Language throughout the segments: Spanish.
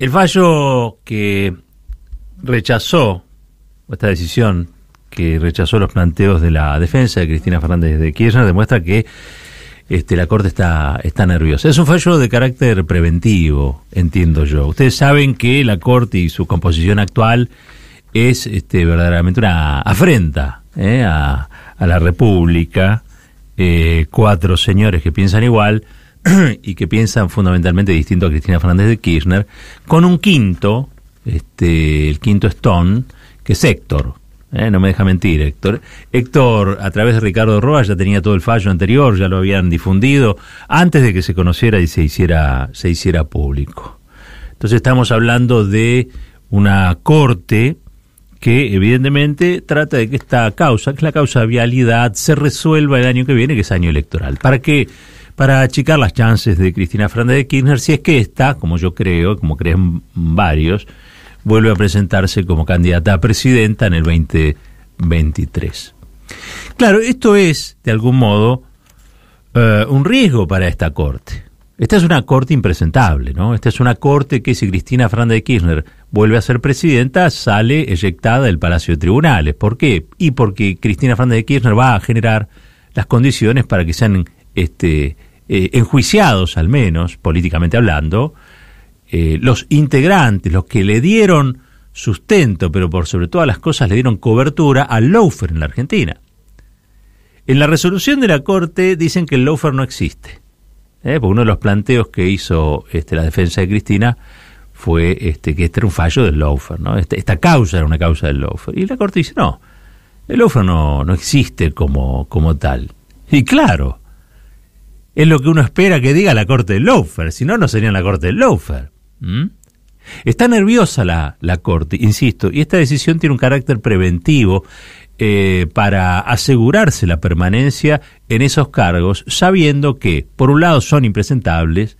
El fallo que rechazó, esta decisión que rechazó los planteos de la defensa de Cristina Fernández de Kirchner, demuestra que este, la Corte está, nerviosa. Es un fallo de carácter preventivo, entiendo yo. Ustedes saben que la Corte y su composición actual es este, verdaderamente una afrenta ¿eh? a, a, la República. Eh, cuatro señores que piensan igual y que piensan fundamentalmente distinto a Cristina Fernández de Kirchner, con un quinto, este, el quinto Stone, que es Héctor, ¿eh? no me deja mentir Héctor. Héctor, a través de Ricardo Roa, ya tenía todo el fallo anterior, ya lo habían difundido, antes de que se conociera y se hiciera, se hiciera público. Entonces estamos hablando de una corte que evidentemente trata de que esta causa, que es la causa de vialidad, se resuelva el año que viene, que es año electoral. ¿Para qué? Para achicar las chances de Cristina Fernández de Kirchner, si es que esta, como yo creo, como creen varios, vuelve a presentarse como candidata a presidenta en el 2023. Claro, esto es, de algún modo, uh, un riesgo para esta corte. Esta es una corte impresentable, ¿no? Esta es una corte que si Cristina Fernández de Kirchner vuelve a ser presidenta, sale eyectada del Palacio de Tribunales. ¿Por qué? Y porque Cristina Fernández de Kirchner va a generar las condiciones para que sean este, eh, enjuiciados, al menos, políticamente hablando, eh, los integrantes, los que le dieron sustento, pero por sobre todas las cosas le dieron cobertura al lawfare en la Argentina. En la resolución de la Corte dicen que el lawfare no existe. ¿eh? Porque uno de los planteos que hizo este, la defensa de Cristina fue este, que este era un fallo del lawfare, ¿no? Este, esta causa era una causa del lawfare. Y la Corte dice, no, el lawfare no, no existe como, como tal. Y claro, es lo que uno espera que diga la Corte del lawfare, si no, no sería la Corte del lawfare. ¿Mm? Está nerviosa la, la, Corte, insisto, y esta decisión tiene un carácter preventivo eh, para asegurarse la permanencia en esos cargos, sabiendo que, por un lado, son impresentables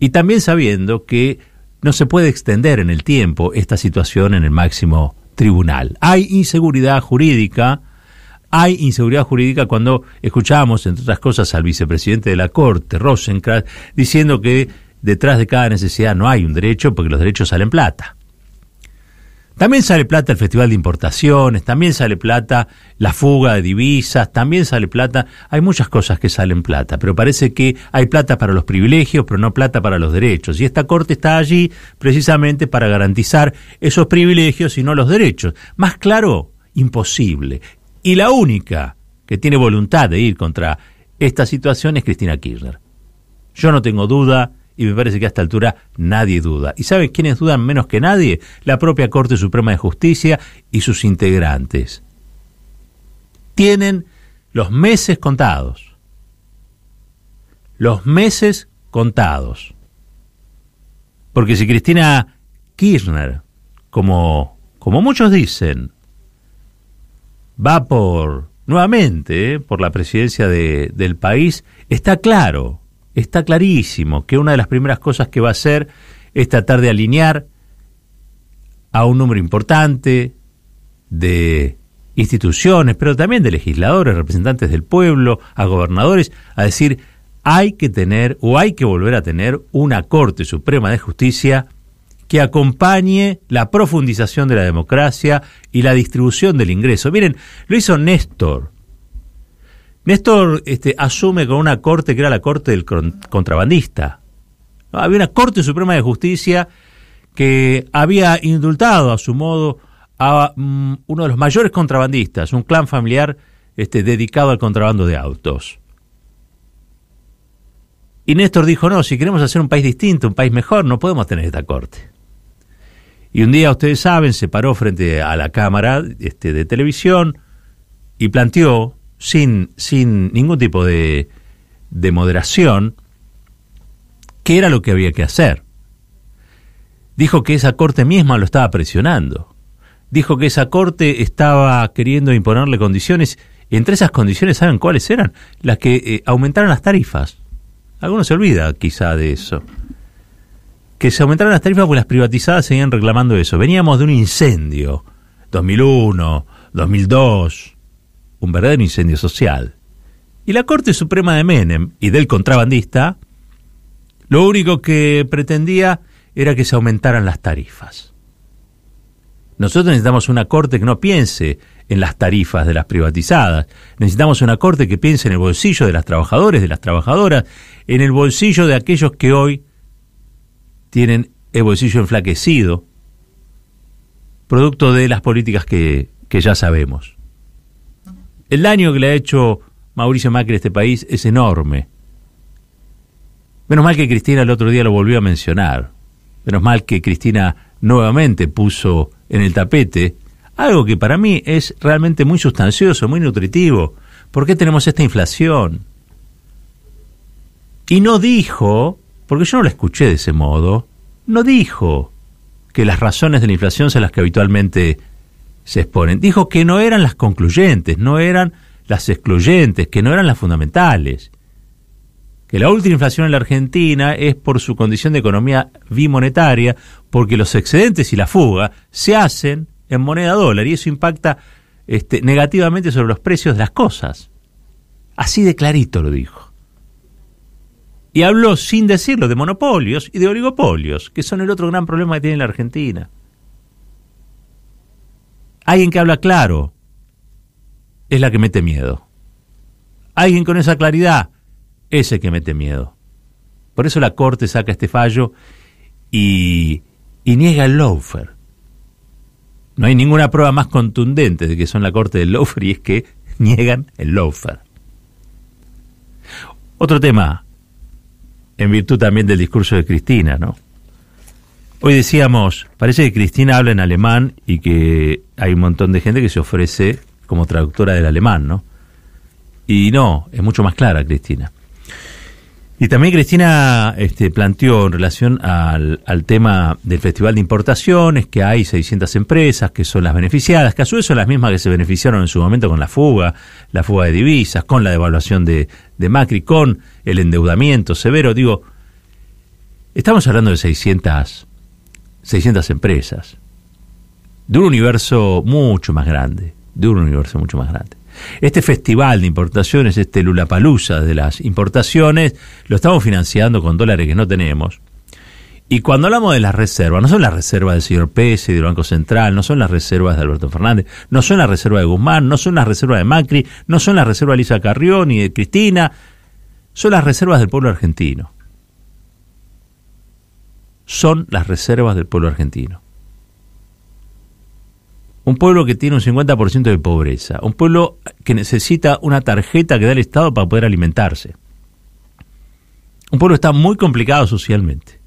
y también sabiendo que no se puede extender en el tiempo esta situación en el máximo tribunal. Hay inseguridad jurídica, hay inseguridad jurídica cuando escuchamos, entre otras cosas, al vicepresidente de la Corte, Rosenkrantz, diciendo que detrás de cada necesidad no hay un derecho porque los derechos salen plata. También sale plata el Festival de Importaciones, también sale plata la fuga de divisas, también sale plata, hay muchas cosas que salen plata, pero parece que hay plata para los privilegios, pero no plata para los derechos. Y esta Corte está allí precisamente para garantizar esos privilegios y no los derechos. Más claro, imposible. Y la única que tiene voluntad de ir contra esta situación es Cristina Kirchner. Yo no tengo duda y me parece que a esta altura nadie duda. ¿Y sabe quiénes dudan menos que nadie? La propia Corte Suprema de Justicia y sus integrantes. Tienen los meses contados. Los meses contados. Porque si Cristina Kirchner, como, como muchos dicen, va por nuevamente por la presidencia de, del país, está claro está clarísimo que una de las primeras cosas que va a hacer es tratar de alinear a un número importante de instituciones, pero también de legisladores, representantes del pueblo, a gobernadores, a decir, hay que tener o hay que volver a tener una Corte Suprema de Justicia que acompañe la profundización de la democracia y la distribución del ingreso. Miren, lo hizo Néstor, Néstor este, asume con una corte que era la corte del contrabandista. Había una Corte Suprema de Justicia que había indultado a su modo a um, uno de los mayores contrabandistas, un clan familiar este, dedicado al contrabando de autos. Y Néstor dijo, no, si queremos hacer un país distinto, un país mejor, no podemos tener esta corte. Y un día, ustedes saben, se paró frente a la cámara este, de televisión y planteó sin, sin ningún tipo de, de moderación, qué era lo que había que hacer. Dijo que esa corte misma lo estaba presionando. Dijo que esa corte estaba queriendo imponerle condiciones, y entre esas condiciones, ¿saben cuáles eran? Las que eh, aumentaran las tarifas. Algunos se olvida quizá de eso. Que se aumentaran las tarifas porque las privatizadas seguían reclamando eso. Veníamos de un incendio, 2001, 2002, un verdadero incendio social. Y la Corte Suprema de Menem y del contrabandista, lo único que pretendía era que se aumentaran las tarifas. Nosotros necesitamos una corte que no piense en las tarifas de las privatizadas. Necesitamos una corte que piense en el bolsillo de las trabajadores, de las trabajadoras, en el bolsillo de aquellos que hoy tienen el bolsillo enflaquecido, producto de las políticas que, que ya sabemos. El daño que le ha hecho Mauricio Macri a este país es enorme. Menos mal que Cristina el otro día lo volvió a mencionar. Menos mal que Cristina nuevamente puso en el tapete algo que para mí es realmente muy sustancioso, muy nutritivo. ¿Por qué tenemos esta inflación? Y no dijo, porque yo no la escuché de ese modo, no dijo que las razones de la inflación son las que habitualmente se exponen. Dijo que no eran las concluyentes, no eran las excluyentes, que no eran las fundamentales. Que la última inflación en la Argentina es por su condición de economía bimonetaria, porque los excedentes y la fuga se hacen en moneda dólar y eso impacta este, negativamente sobre los precios de las cosas. Así de clarito lo dijo. Y habló sin decirlo de monopolios y de oligopolios, que son el otro gran problema que tiene la Argentina. Alguien que habla claro, es la que mete miedo. Alguien con esa claridad es el que mete miedo. Por eso la Corte saca este fallo y, niega el loafer. No hay ninguna prueba más contundente de que son la Corte del loafer y es que niegan el loafer. Otro tema, en virtud también del discurso de Cristina, ¿no? Hoy decíamos, parece que Cristina habla en alemán y que hay un montón de gente que se ofrece como traductora del alemán, ¿no? Y no, es mucho más clara Cristina. Y también Cristina este, planteó en relación al, al, tema del Festival de Importaciones que hay 600 empresas que son las beneficiadas, que a su vez son las mismas que se beneficiaron en su momento con la fuga, la fuga de divisas, con la devaluación de, de Macri, con el endeudamiento severo. Digo, estamos hablando de 600, 600 empresas, de un universo mucho más grande de un universo mucho más grande. Este festival de importaciones, este Lulapalooza de las importaciones, lo estamos financiando con dólares que no tenemos. Y cuando hablamos de las reservas, no son las reservas del señor Pérez y del Banco Central, no son las reservas de Alberto Fernández, no son las reservas de Guzmán, no son las reservas de Macri, no son las reservas de Lisa Carrión ni de Cristina, son las reservas del pueblo argentino. Son las reservas del pueblo argentino. Un pueblo que tiene un 50% de pobreza. Un pueblo que necesita una tarjeta que da el Estado para poder alimentarse. Un pueblo que está muy complicado socialmente.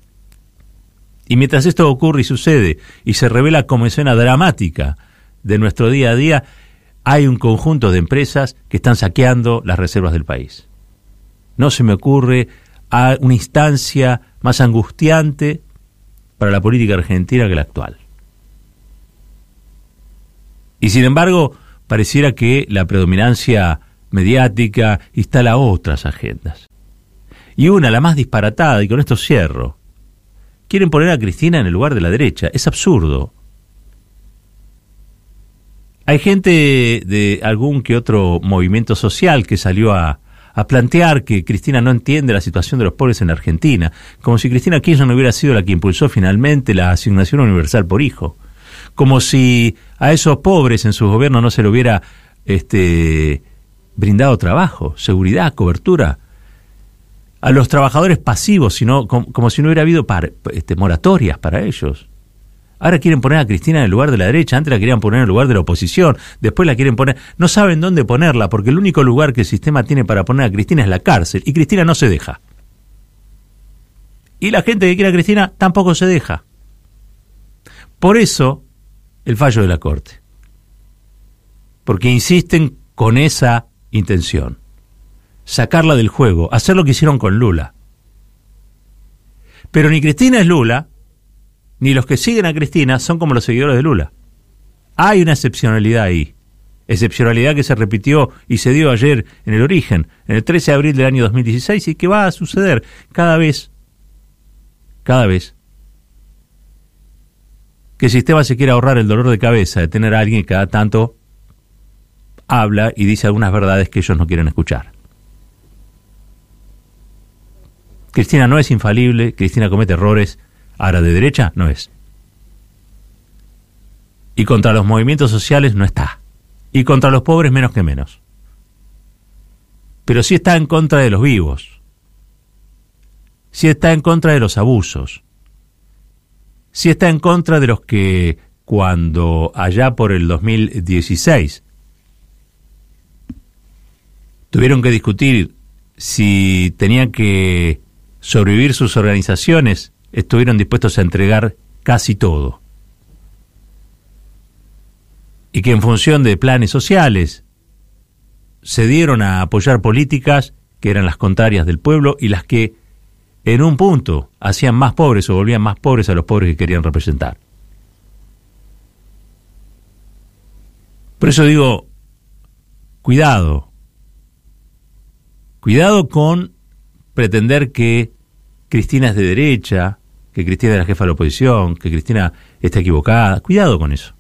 Y mientras esto ocurre y sucede y se revela como escena dramática de nuestro día a día, hay un conjunto de empresas que están saqueando las reservas del país. No se me ocurre una instancia más angustiante para la política argentina que la actual. Y sin embargo, pareciera que la predominancia mediática instala otras agendas. Y una, la más disparatada, y con esto cierro, quieren poner a Cristina en el lugar de la derecha. Es absurdo. Hay gente de algún que otro movimiento social que salió a, plantear que Cristina no entiende la situación de los pobres en Argentina, como si Cristina Kirchner no hubiera sido la que impulsó finalmente la asignación universal por hijo como si a esos pobres en su gobierno no se le hubiera este, brindado trabajo, seguridad, cobertura. A los trabajadores pasivos, sino, como, si no hubiera habido este, moratorias para ellos. Ahora quieren poner a Cristina en el lugar de la derecha, antes la querían poner en el lugar de la oposición, después la quieren poner... No saben dónde ponerla, porque el único lugar que el sistema tiene para poner a Cristina es la cárcel, y Cristina no se deja. Y la gente que quiere a Cristina tampoco se deja. Por eso el fallo de la Corte. Porque insisten con esa intención. Sacarla del juego, hacer lo que hicieron con Lula. Pero ni Cristina es Lula, ni los que siguen a Cristina son como los seguidores de Lula. Hay una excepcionalidad ahí. Excepcionalidad que se repitió y se dio ayer en el origen, en el 13 de abril del año 2016, y que va a suceder cada vez, cada vez que el sistema se quiere ahorrar el dolor de cabeza de tener a alguien que cada tanto habla y dice algunas verdades que ellos no quieren escuchar. Cristina no es infalible, Cristina comete errores, Ahora, de derecha no es. Y contra los movimientos sociales no está. Y contra los pobres menos que menos. Pero sí está en contra de los vivos. Sí está en contra de los abusos. Sí está en contra de los que cuando allá por el 2016 tuvieron que discutir si tenían que sobrevivir sus organizaciones, estuvieron dispuestos a entregar casi todo. Y que en función de planes sociales se dieron a apoyar políticas que eran las contrarias del pueblo y las que en un punto hacían más pobres o volvían más pobres a los pobres que querían representar. Por eso digo, cuidado, cuidado con pretender que Cristina es de derecha, que Cristina es la jefa de la oposición, que Cristina está equivocada. Cuidado con eso.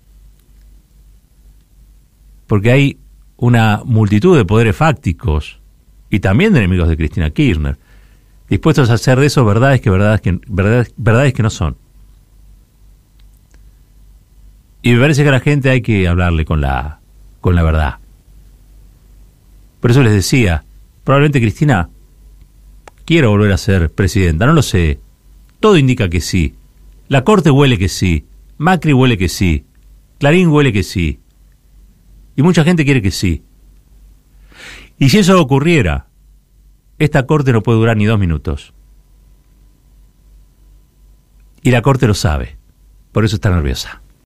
Porque hay una multitud de poderes fácticos y también de enemigos de Cristina Kirchner, dispuestos a hacer de eso verdades que verdades que, verdades, verdades que no son. Y me parece que a la gente hay que hablarle con la, con la verdad. Por eso les decía, probablemente Cristina quiera volver a ser presidenta, no lo sé. Todo indica que sí. La Corte huele que sí. Macri huele que sí. Clarín huele que sí. Y mucha gente quiere que sí. Y si eso ocurriera, esta Corte no puede durar ni dos minutos. Y la Corte lo sabe. Por eso está nerviosa.